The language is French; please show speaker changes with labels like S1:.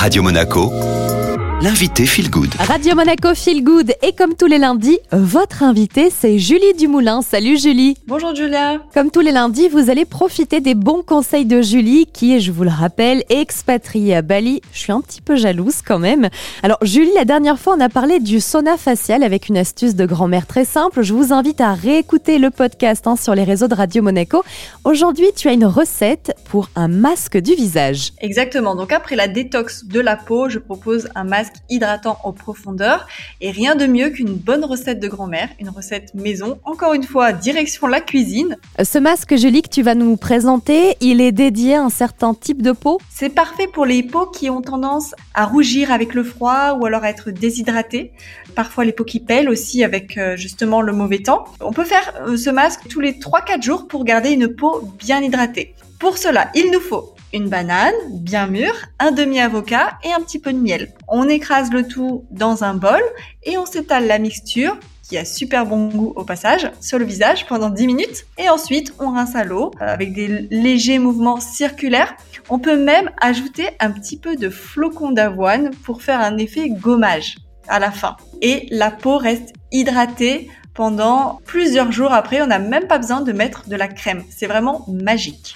S1: Radio Monaco, l'invité Feel Good.
S2: Radio Monaco Feel Good et comme tous les lundis, votre invité c'est Julie Dumoulin. Salut Julie.
S3: Bonjour Julia.
S2: Comme tous les lundis, vous allez profiter des bons conseils de Julie qui est, je vous le rappelle, expatriée à Bali. Je suis un petit peu jalouse quand même. Alors Julie, la dernière fois on a parlé du sauna facial avec une astuce de grand-mère très simple. Je vous invite à réécouter le podcast hein, sur les réseaux de Radio Monaco. Aujourd'hui, tu as une recette pour un masque du visage.
S3: Exactement. Donc après la détox de la peau, je propose un masque hydratant en profondeur et rien de mieux qu'une bonne recette de grand-mère, une recette maison. Encore une fois, direction la cuisine.
S2: Ce masque, Julie, que tu vas nous présenter, il est dédié à un certain type de peau
S3: C'est parfait pour les peaux qui ont tendance à rougir avec le froid ou alors à être déshydratées. Parfois les peaux qui pèlent aussi avec euh, justement le mauvais temps. On peut faire euh, ce masque tous les 3-4 jours pour garder une peau bien hydratée. Pour cela, il nous faut une banane bien mûre, un demi-avocat et un petit peu de miel. On écrase le tout dans un bol et on s'étale la mixture qui a super bon goût au passage, sur le visage pendant 10 minutes. Et ensuite, on rince à l'eau avec des légers mouvements circulaires. On peut même ajouter un petit peu de flocon d'avoine pour faire un effet gommage à la fin. Et la peau reste hydratée pendant plusieurs jours après. On n'a même pas besoin de mettre de la crème. C'est vraiment magique.